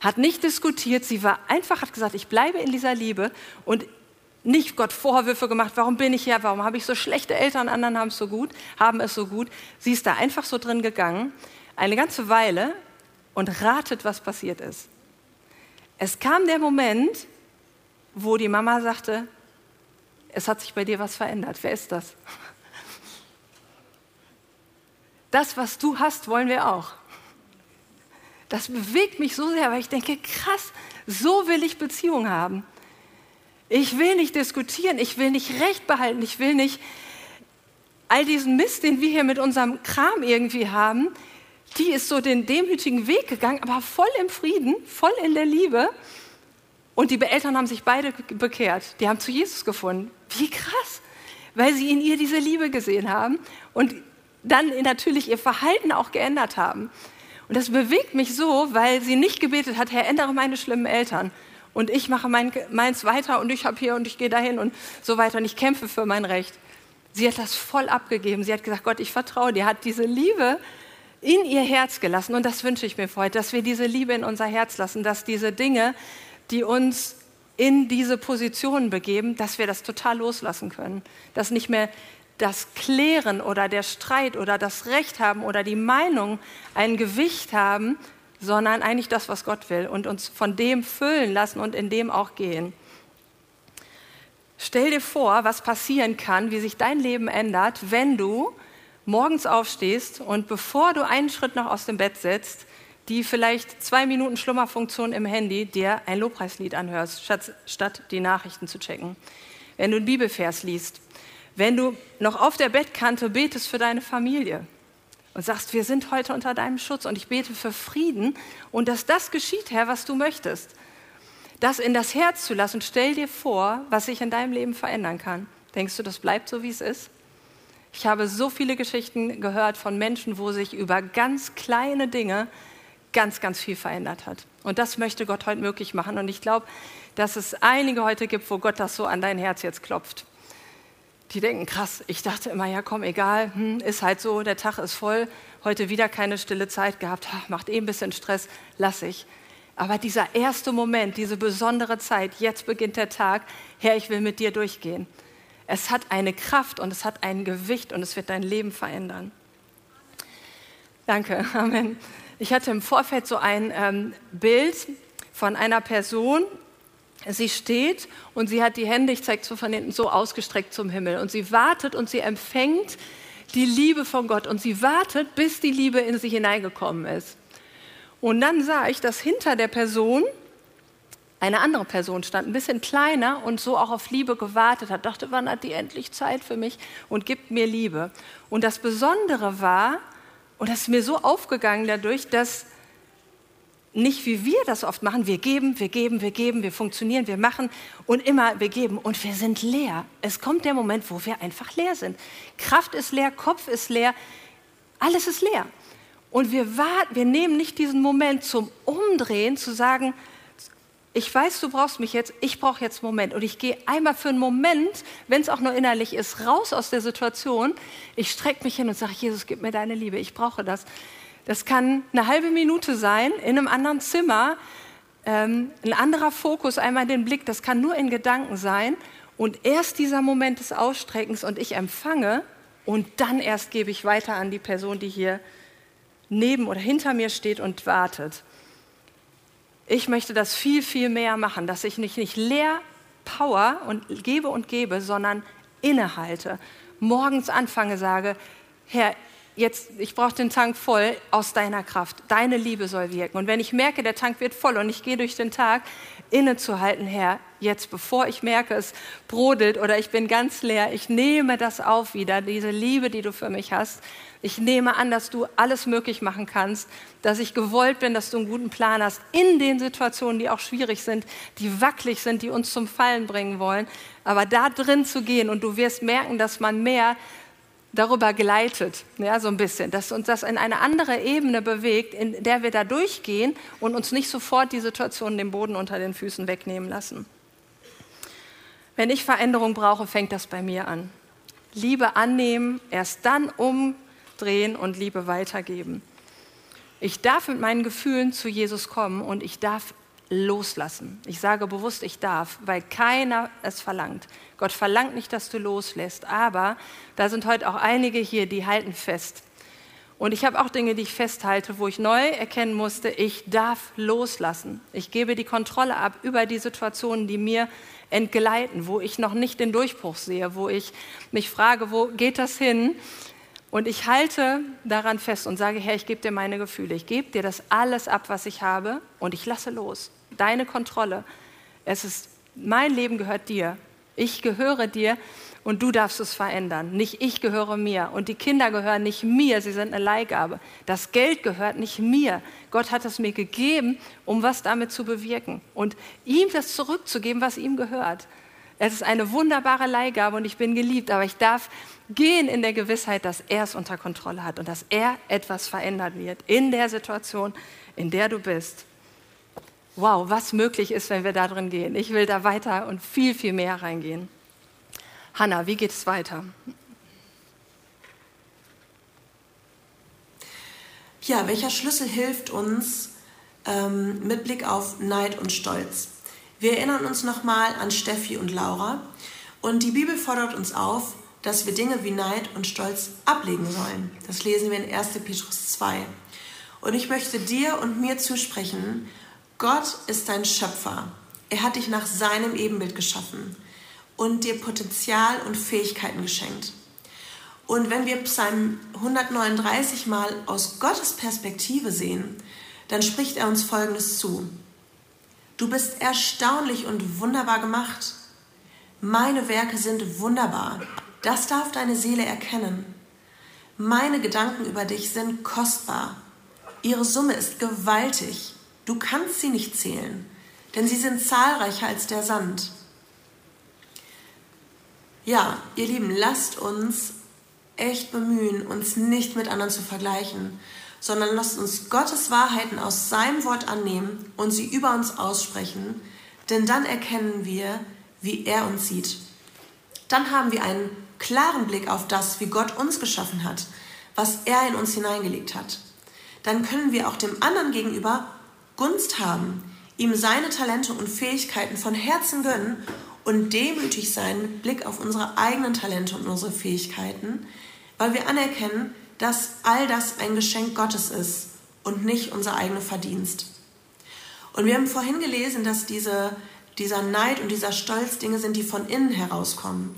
hat nicht diskutiert. Sie war einfach, hat gesagt, ich bleibe in dieser Liebe und nicht Gott Vorwürfe gemacht, warum bin ich hier, warum habe ich so schlechte Eltern, anderen haben es so gut, haben es so gut. Sie ist da einfach so drin gegangen, eine ganze Weile und ratet, was passiert ist. Es kam der Moment, wo die Mama sagte, es hat sich bei dir was verändert. Wer ist das? Das, was du hast, wollen wir auch. Das bewegt mich so sehr, weil ich denke, krass, so will ich Beziehung haben. Ich will nicht diskutieren, ich will nicht Recht behalten, ich will nicht all diesen Mist, den wir hier mit unserem Kram irgendwie haben, die ist so den demütigen Weg gegangen, aber voll im Frieden, voll in der Liebe. Und die Eltern haben sich beide bekehrt. Die haben zu Jesus gefunden. Wie krass, weil sie in ihr diese Liebe gesehen haben und dann natürlich ihr Verhalten auch geändert haben. Und das bewegt mich so, weil sie nicht gebetet hat, Herr, ändere meine schlimmen Eltern. Und ich mache mein, meins weiter und ich habe hier und ich gehe dahin und so weiter und ich kämpfe für mein Recht. Sie hat das voll abgegeben. Sie hat gesagt, Gott, ich vertraue dir. Hat diese Liebe in ihr Herz gelassen. Und das wünsche ich mir für heute, dass wir diese Liebe in unser Herz lassen, dass diese Dinge, die uns in diese Positionen begeben, dass wir das total loslassen können. Dass nicht mehr das Klären oder der Streit oder das Recht haben oder die Meinung ein Gewicht haben, sondern eigentlich das, was Gott will und uns von dem füllen lassen und in dem auch gehen. Stell dir vor, was passieren kann, wie sich dein Leben ändert, wenn du morgens aufstehst und bevor du einen Schritt noch aus dem Bett setzt, die vielleicht zwei Minuten Schlummerfunktion im Handy dir ein Lobpreislied anhörst, statt, die Nachrichten zu checken. Wenn du einen Bibelvers liest, wenn du noch auf der Bettkante betest für deine Familie und sagst, wir sind heute unter deinem Schutz und ich bete für Frieden und dass das geschieht, Herr, was du möchtest. Das in das Herz zu lassen, stell dir vor, was sich in deinem Leben verändern kann. Denkst du, das bleibt so, wie es ist? Ich habe so viele Geschichten gehört von Menschen, wo sich über ganz kleine Dinge ganz, ganz viel verändert hat. Und das möchte Gott heute möglich machen. Und ich glaube, dass es einige heute gibt, wo Gott das so an dein Herz jetzt klopft. Die denken, krass, ich dachte immer, ja komm, egal, hm, ist halt so, der Tag ist voll, heute wieder keine stille Zeit gehabt, ha, macht eh ein bisschen Stress, lass ich. Aber dieser erste Moment, diese besondere Zeit, jetzt beginnt der Tag, Herr, ich will mit dir durchgehen. Es hat eine Kraft und es hat ein Gewicht und es wird dein Leben verändern. Danke, Amen. Ich hatte im Vorfeld so ein ähm, Bild von einer Person. Sie steht und sie hat die Hände, ich zeige es von hinten, so ausgestreckt zum Himmel. Und sie wartet und sie empfängt die Liebe von Gott. Und sie wartet, bis die Liebe in sie hineingekommen ist. Und dann sah ich, dass hinter der Person eine andere Person stand, ein bisschen kleiner und so auch auf Liebe gewartet hat, dachte, wann hat die endlich Zeit für mich und gibt mir Liebe. Und das Besondere war, und das ist mir so aufgegangen dadurch, dass nicht wie wir das oft machen, wir geben, wir geben, wir geben, wir funktionieren, wir machen und immer wir geben und wir sind leer. Es kommt der Moment, wo wir einfach leer sind. Kraft ist leer, Kopf ist leer, alles ist leer. Und wir warten, wir nehmen nicht diesen Moment zum Umdrehen, zu sagen, ich weiß, du brauchst mich jetzt, ich brauche jetzt einen Moment. Und ich gehe einmal für einen Moment, wenn es auch nur innerlich ist, raus aus der Situation. Ich strecke mich hin und sage, Jesus, gib mir deine Liebe, ich brauche das. Das kann eine halbe Minute sein, in einem anderen Zimmer, ähm, ein anderer Fokus, einmal den Blick, das kann nur in Gedanken sein. Und erst dieser Moment des Ausstreckens und ich empfange und dann erst gebe ich weiter an die Person, die hier neben oder hinter mir steht und wartet. Ich möchte das viel, viel mehr machen, dass ich nicht, nicht leer Power und gebe und gebe, sondern innehalte. Morgens anfange, sage, Herr, jetzt, ich brauche den Tank voll aus deiner Kraft. Deine Liebe soll wirken. Und wenn ich merke, der Tank wird voll und ich gehe durch den Tag, innezuhalten, Herr, jetzt bevor ich merke, es brodelt oder ich bin ganz leer, ich nehme das auf wieder, diese Liebe, die du für mich hast. Ich nehme an, dass du alles möglich machen kannst, dass ich gewollt bin, dass du einen guten Plan hast in den Situationen, die auch schwierig sind, die wackelig sind, die uns zum Fallen bringen wollen. Aber da drin zu gehen und du wirst merken, dass man mehr darüber gleitet, ja, so ein bisschen, dass uns das in eine andere Ebene bewegt, in der wir da durchgehen und uns nicht sofort die Situation den Boden unter den Füßen wegnehmen lassen. Wenn ich Veränderung brauche, fängt das bei mir an. Liebe annehmen, erst dann umdrehen und Liebe weitergeben. Ich darf mit meinen Gefühlen zu Jesus kommen und ich darf loslassen. Ich sage bewusst, ich darf, weil keiner es verlangt. Gott verlangt nicht, dass du loslässt, aber da sind heute auch einige hier, die halten fest. Und ich habe auch Dinge, die ich festhalte, wo ich neu erkennen musste, ich darf loslassen. Ich gebe die Kontrolle ab über die Situationen, die mir entgleiten, wo ich noch nicht den Durchbruch sehe, wo ich mich frage, wo geht das hin? Und ich halte daran fest und sage, Herr, ich gebe dir meine Gefühle, ich gebe dir das alles ab, was ich habe und ich lasse los. Deine Kontrolle. Es ist, mein Leben gehört dir. Ich gehöre dir und du darfst es verändern. Nicht ich gehöre mir und die Kinder gehören nicht mir, sie sind eine Leihgabe. Das Geld gehört nicht mir. Gott hat es mir gegeben, um was damit zu bewirken und ihm das zurückzugeben, was ihm gehört. Es ist eine wunderbare Leihgabe und ich bin geliebt, aber ich darf gehen in der Gewissheit, dass er es unter Kontrolle hat und dass er etwas verändert wird in der Situation, in der du bist. Wow, was möglich ist, wenn wir da drin gehen. Ich will da weiter und viel, viel mehr reingehen. Hanna, wie geht es weiter? Ja, welcher Schlüssel hilft uns ähm, mit Blick auf Neid und Stolz? Wir erinnern uns nochmal an Steffi und Laura und die Bibel fordert uns auf, dass wir Dinge wie Neid und Stolz ablegen sollen. Das lesen wir in 1. Petrus 2. Und ich möchte dir und mir zusprechen, Gott ist dein Schöpfer. Er hat dich nach seinem Ebenbild geschaffen und dir Potenzial und Fähigkeiten geschenkt. Und wenn wir Psalm 139 mal aus Gottes Perspektive sehen, dann spricht er uns Folgendes zu. Du bist erstaunlich und wunderbar gemacht. Meine Werke sind wunderbar. Das darf deine Seele erkennen. Meine Gedanken über dich sind kostbar. Ihre Summe ist gewaltig. Du kannst sie nicht zählen, denn sie sind zahlreicher als der Sand. Ja, ihr Lieben, lasst uns echt bemühen, uns nicht mit anderen zu vergleichen, sondern lasst uns Gottes Wahrheiten aus seinem Wort annehmen und sie über uns aussprechen, denn dann erkennen wir, wie er uns sieht. Dann haben wir einen klaren Blick auf das, wie Gott uns geschaffen hat, was er in uns hineingelegt hat. Dann können wir auch dem anderen gegenüber Gunst haben, ihm seine Talente und Fähigkeiten von Herzen gönnen und demütig sein mit Blick auf unsere eigenen Talente und unsere Fähigkeiten, weil wir anerkennen, dass all das ein Geschenk Gottes ist und nicht unser eigener Verdienst. Und wir haben vorhin gelesen, dass diese, dieser Neid und dieser Stolz Dinge sind, die von innen herauskommen.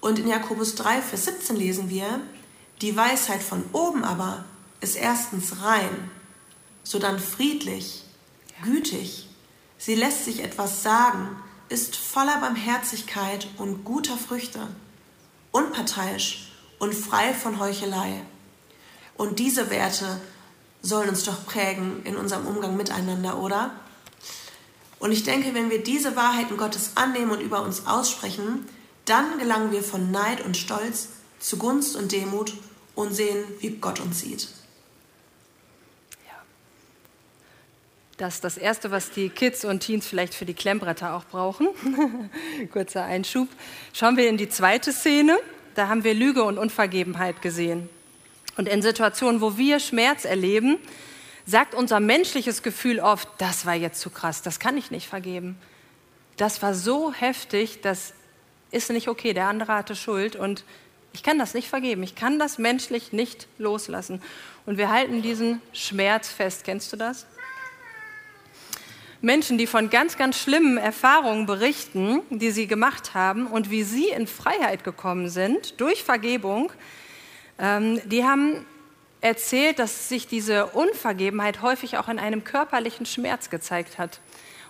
Und in Jakobus 3, Vers 17 lesen wir, die Weisheit von oben aber ist erstens rein, sodann friedlich, gütig, sie lässt sich etwas sagen, ist voller Barmherzigkeit und guter Früchte, unparteiisch und frei von Heuchelei. Und diese Werte sollen uns doch prägen in unserem Umgang miteinander, oder? Und ich denke, wenn wir diese Wahrheiten Gottes annehmen und über uns aussprechen, dann gelangen wir von Neid und Stolz zu Gunst und Demut und sehen, wie Gott uns sieht. Das ist das Erste, was die Kids und Teens vielleicht für die Klemmbretter auch brauchen. Kurzer Einschub. Schauen wir in die zweite Szene. Da haben wir Lüge und Unvergebenheit gesehen. Und in Situationen, wo wir Schmerz erleben, sagt unser menschliches Gefühl oft, das war jetzt zu krass, das kann ich nicht vergeben. Das war so heftig, das ist nicht okay, der andere hatte Schuld und ich kann das nicht vergeben, ich kann das menschlich nicht loslassen. Und wir halten diesen Schmerz fest. Kennst du das? Menschen, die von ganz, ganz schlimmen Erfahrungen berichten, die sie gemacht haben und wie sie in Freiheit gekommen sind durch Vergebung, ähm, die haben erzählt, dass sich diese Unvergebenheit häufig auch in einem körperlichen Schmerz gezeigt hat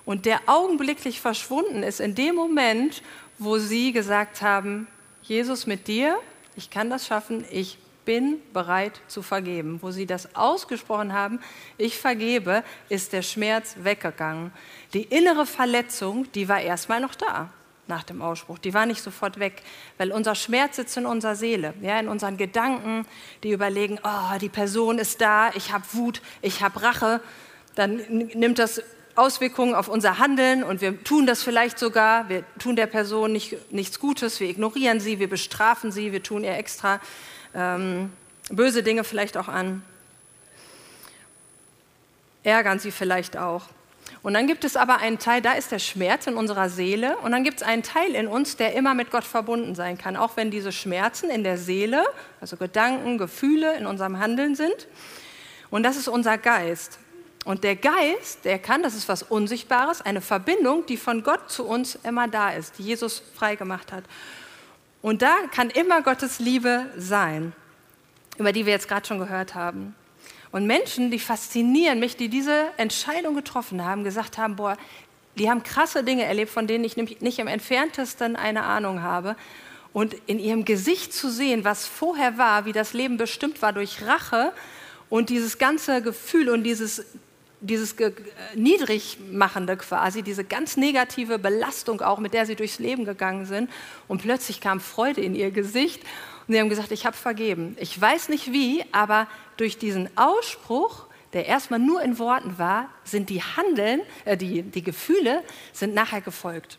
und der augenblicklich verschwunden ist in dem Moment, wo sie gesagt haben, Jesus mit dir, ich kann das schaffen, ich bin bereit zu vergeben. Wo sie das ausgesprochen haben, ich vergebe, ist der Schmerz weggegangen. Die innere Verletzung, die war erstmal noch da nach dem Ausspruch. Die war nicht sofort weg, weil unser Schmerz sitzt in unserer Seele, ja, in unseren Gedanken, die überlegen, oh, die Person ist da, ich habe Wut, ich habe Rache. Dann nimmt das Auswirkungen auf unser Handeln und wir tun das vielleicht sogar. Wir tun der Person nicht, nichts Gutes, wir ignorieren sie, wir bestrafen sie, wir tun ihr extra ähm, böse Dinge vielleicht auch an, ärgern sie vielleicht auch. Und dann gibt es aber einen Teil, da ist der Schmerz in unserer Seele. Und dann gibt es einen Teil in uns, der immer mit Gott verbunden sein kann, auch wenn diese Schmerzen in der Seele, also Gedanken, Gefühle in unserem Handeln sind. Und das ist unser Geist. Und der Geist, der kann, das ist was Unsichtbares, eine Verbindung, die von Gott zu uns immer da ist, die Jesus freigemacht hat. Und da kann immer Gottes Liebe sein, über die wir jetzt gerade schon gehört haben. Und Menschen, die faszinieren mich, die diese Entscheidung getroffen haben, gesagt haben, boah, die haben krasse Dinge erlebt, von denen ich nicht im entferntesten eine Ahnung habe. Und in ihrem Gesicht zu sehen, was vorher war, wie das Leben bestimmt war durch Rache und dieses ganze Gefühl und dieses, dieses Niedrigmachende quasi, diese ganz negative Belastung auch, mit der sie durchs Leben gegangen sind. Und plötzlich kam Freude in ihr Gesicht und sie haben gesagt, ich habe vergeben. Ich weiß nicht wie, aber durch diesen Ausspruch, der erstmal nur in Worten war, sind die Handeln, äh, die, die Gefühle sind nachher gefolgt.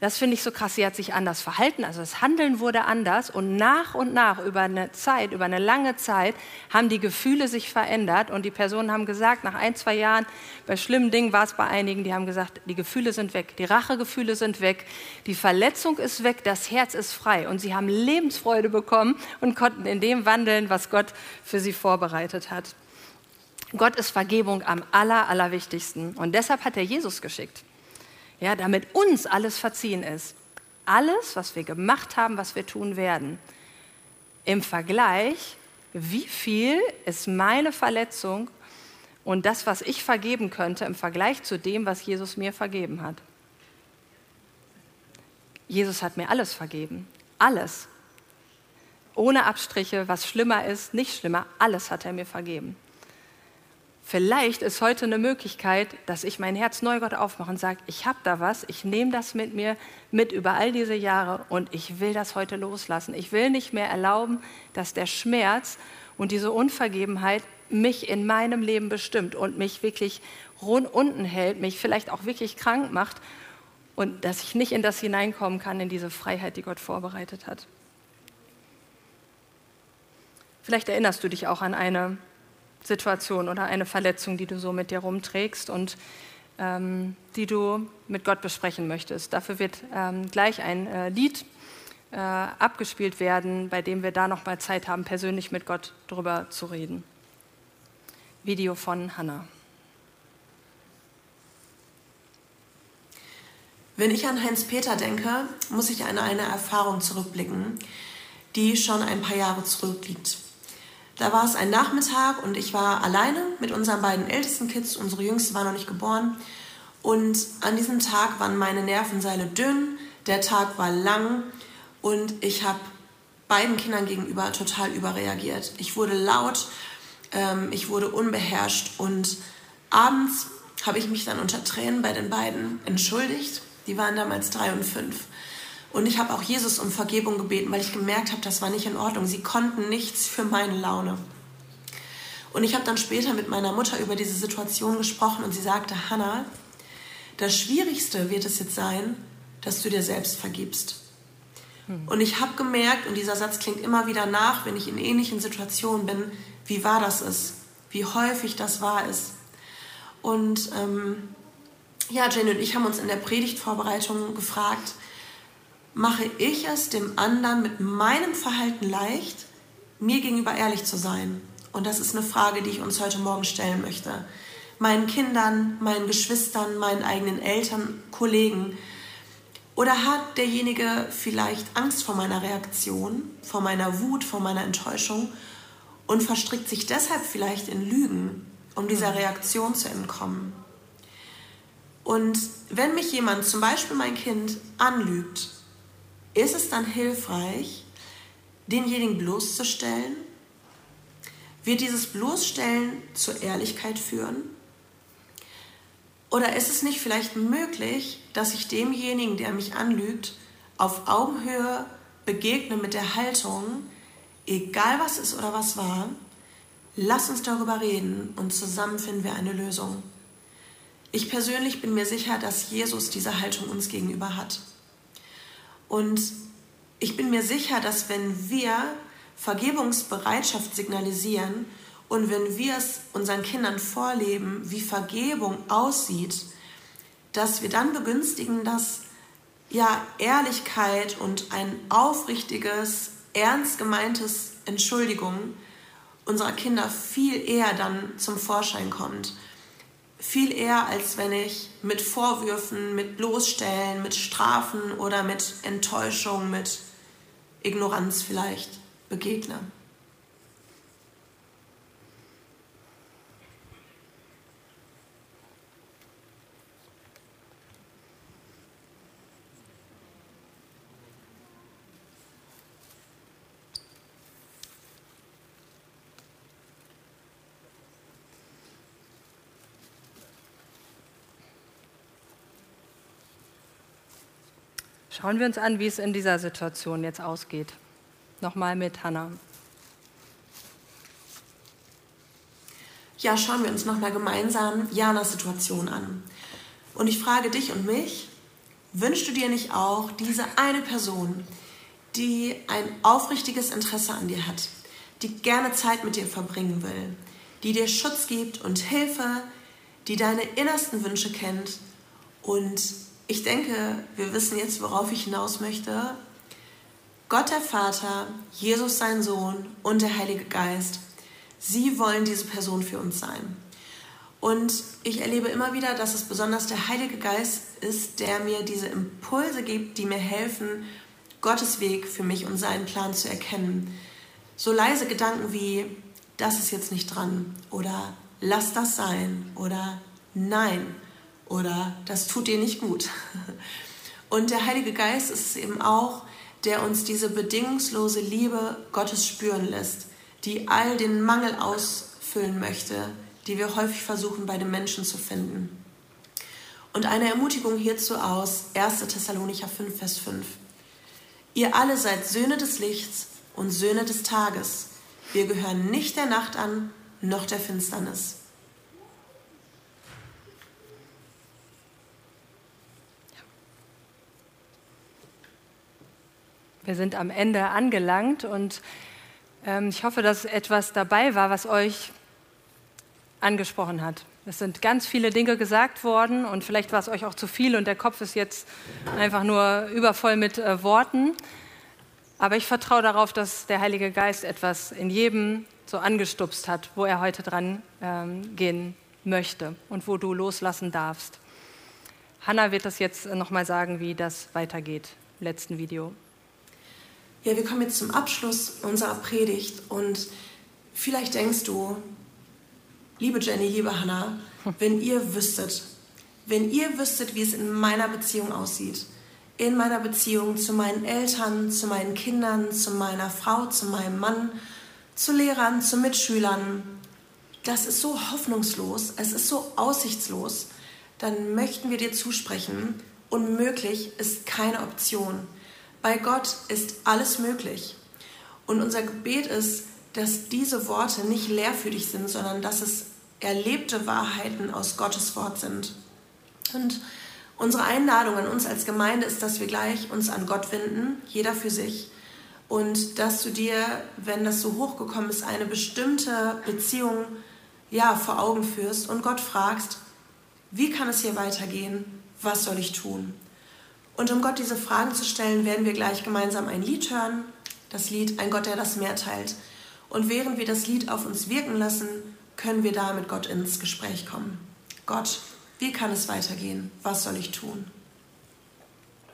Das finde ich so krass. Sie hat sich anders verhalten, also das Handeln wurde anders. Und nach und nach über eine Zeit, über eine lange Zeit haben die Gefühle sich verändert. Und die Personen haben gesagt, nach ein, zwei Jahren, bei schlimmen Dingen war es bei einigen, die haben gesagt, die Gefühle sind weg, die Rachegefühle sind weg, die Verletzung ist weg, das Herz ist frei. Und sie haben Lebensfreude bekommen und konnten in dem wandeln, was Gott für sie vorbereitet hat. Gott ist Vergebung am aller, allerwichtigsten. Und deshalb hat er Jesus geschickt ja, damit uns alles verziehen ist. Alles, was wir gemacht haben, was wir tun werden. Im Vergleich, wie viel ist meine Verletzung und das, was ich vergeben könnte, im Vergleich zu dem, was Jesus mir vergeben hat. Jesus hat mir alles vergeben. Alles. Ohne Abstriche, was schlimmer ist, nicht schlimmer, alles hat er mir vergeben. Vielleicht ist heute eine Möglichkeit, dass ich mein Herz neu Gott aufmache und sage, ich habe da was, ich nehme das mit mir mit über all diese Jahre und ich will das heute loslassen. Ich will nicht mehr erlauben, dass der Schmerz und diese Unvergebenheit mich in meinem Leben bestimmt und mich wirklich rund unten hält, mich vielleicht auch wirklich krank macht und dass ich nicht in das hineinkommen kann, in diese Freiheit, die Gott vorbereitet hat. Vielleicht erinnerst du dich auch an eine Situation oder eine Verletzung, die du so mit dir rumträgst und ähm, die du mit Gott besprechen möchtest. Dafür wird ähm, gleich ein äh, Lied äh, abgespielt werden, bei dem wir da noch mal Zeit haben, persönlich mit Gott drüber zu reden. Video von Hannah. Wenn ich an Heinz-Peter denke, muss ich an eine Erfahrung zurückblicken, die schon ein paar Jahre zurückliegt. Da war es ein Nachmittag und ich war alleine mit unseren beiden ältesten Kids. Unsere Jüngste war noch nicht geboren. Und an diesem Tag waren meine Nervenseile dünn, der Tag war lang und ich habe beiden Kindern gegenüber total überreagiert. Ich wurde laut, ähm, ich wurde unbeherrscht und abends habe ich mich dann unter Tränen bei den beiden entschuldigt. Die waren damals drei und fünf. Und ich habe auch Jesus um Vergebung gebeten, weil ich gemerkt habe, das war nicht in Ordnung. Sie konnten nichts für meine Laune. Und ich habe dann später mit meiner Mutter über diese Situation gesprochen und sie sagte, Hannah, das Schwierigste wird es jetzt sein, dass du dir selbst vergibst. Hm. Und ich habe gemerkt, und dieser Satz klingt immer wieder nach, wenn ich in ähnlichen Situationen bin, wie wahr das ist, wie häufig das wahr ist. Und ähm, ja, Jenny und ich haben uns in der Predigtvorbereitung gefragt, mache ich es dem anderen mit meinem Verhalten leicht, mir gegenüber ehrlich zu sein? Und das ist eine Frage, die ich uns heute Morgen stellen möchte. Meinen Kindern, meinen Geschwistern, meinen eigenen Eltern, Kollegen. Oder hat derjenige vielleicht Angst vor meiner Reaktion, vor meiner Wut, vor meiner Enttäuschung und verstrickt sich deshalb vielleicht in Lügen, um dieser Reaktion zu entkommen? Und wenn mich jemand, zum Beispiel mein Kind, anlügt, ist es dann hilfreich, denjenigen bloßzustellen? Wird dieses Bloßstellen zur Ehrlichkeit führen? Oder ist es nicht vielleicht möglich, dass ich demjenigen, der mich anlügt, auf Augenhöhe begegne mit der Haltung, egal was ist oder was war, lass uns darüber reden und zusammen finden wir eine Lösung. Ich persönlich bin mir sicher, dass Jesus diese Haltung uns gegenüber hat. Und ich bin mir sicher, dass wenn wir Vergebungsbereitschaft signalisieren und wenn wir es unseren Kindern vorleben, wie Vergebung aussieht, dass wir dann begünstigen, dass ja Ehrlichkeit und ein aufrichtiges, ernst gemeintes Entschuldigung unserer Kinder viel eher dann zum Vorschein kommt. Viel eher, als wenn ich mit Vorwürfen, mit Bloßstellen, mit Strafen oder mit Enttäuschung, mit Ignoranz vielleicht begegne. Schauen wir uns an, wie es in dieser Situation jetzt ausgeht. Nochmal mit Hannah. Ja, schauen wir uns nochmal gemeinsam Janas Situation an. Und ich frage dich und mich, wünschst du dir nicht auch diese eine Person, die ein aufrichtiges Interesse an dir hat, die gerne Zeit mit dir verbringen will, die dir Schutz gibt und Hilfe, die deine innersten Wünsche kennt und ich denke, wir wissen jetzt, worauf ich hinaus möchte. Gott der Vater, Jesus sein Sohn und der Heilige Geist, sie wollen diese Person für uns sein. Und ich erlebe immer wieder, dass es besonders der Heilige Geist ist, der mir diese Impulse gibt, die mir helfen, Gottes Weg für mich und seinen Plan zu erkennen. So leise Gedanken wie, das ist jetzt nicht dran oder lass das sein oder nein oder das tut dir nicht gut. Und der Heilige Geist ist es eben auch, der uns diese bedingungslose Liebe Gottes spüren lässt, die all den Mangel ausfüllen möchte, die wir häufig versuchen bei den Menschen zu finden. Und eine Ermutigung hierzu aus 1. Thessalonicher 5, Vers 5. Ihr alle seid Söhne des Lichts und Söhne des Tages. Wir gehören nicht der Nacht an, noch der Finsternis. Wir sind am Ende angelangt und ähm, ich hoffe, dass etwas dabei war, was euch angesprochen hat. Es sind ganz viele Dinge gesagt worden und vielleicht war es euch auch zu viel und der Kopf ist jetzt einfach nur übervoll mit äh, Worten. Aber ich vertraue darauf, dass der Heilige Geist etwas in jedem so angestupst hat, wo er heute dran ähm, gehen möchte und wo du loslassen darfst. Hanna wird das jetzt nochmal sagen, wie das weitergeht im letzten Video. Ja, wir kommen jetzt zum Abschluss unserer Predigt und vielleicht denkst du, liebe Jenny, liebe Hannah, wenn ihr wüsstet, wenn ihr wüsstet, wie es in meiner Beziehung aussieht, in meiner Beziehung zu meinen Eltern, zu meinen Kindern, zu meiner Frau, zu meinem Mann, zu Lehrern, zu Mitschülern, das ist so hoffnungslos, es ist so aussichtslos, dann möchten wir dir zusprechen, unmöglich ist keine Option. Bei Gott ist alles möglich. Und unser Gebet ist, dass diese Worte nicht leer für dich sind, sondern dass es erlebte Wahrheiten aus Gottes Wort sind. Und unsere Einladung an uns als Gemeinde ist, dass wir gleich uns an Gott wenden, jeder für sich. Und dass du dir, wenn das so hochgekommen ist, eine bestimmte Beziehung ja, vor Augen führst und Gott fragst, wie kann es hier weitergehen? Was soll ich tun? Und um Gott diese Fragen zu stellen, werden wir gleich gemeinsam ein Lied hören. Das Lied Ein Gott, der das Meer teilt. Und während wir das Lied auf uns wirken lassen, können wir da mit Gott ins Gespräch kommen. Gott, wie kann es weitergehen? Was soll ich tun?